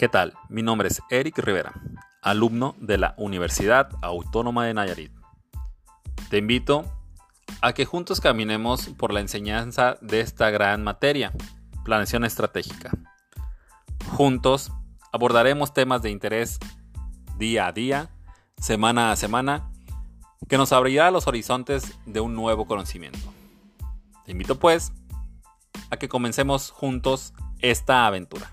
¿Qué tal? Mi nombre es Eric Rivera, alumno de la Universidad Autónoma de Nayarit. Te invito a que juntos caminemos por la enseñanza de esta gran materia, planeación estratégica. Juntos abordaremos temas de interés día a día, semana a semana, que nos abrirá los horizontes de un nuevo conocimiento. Te invito pues a que comencemos juntos esta aventura.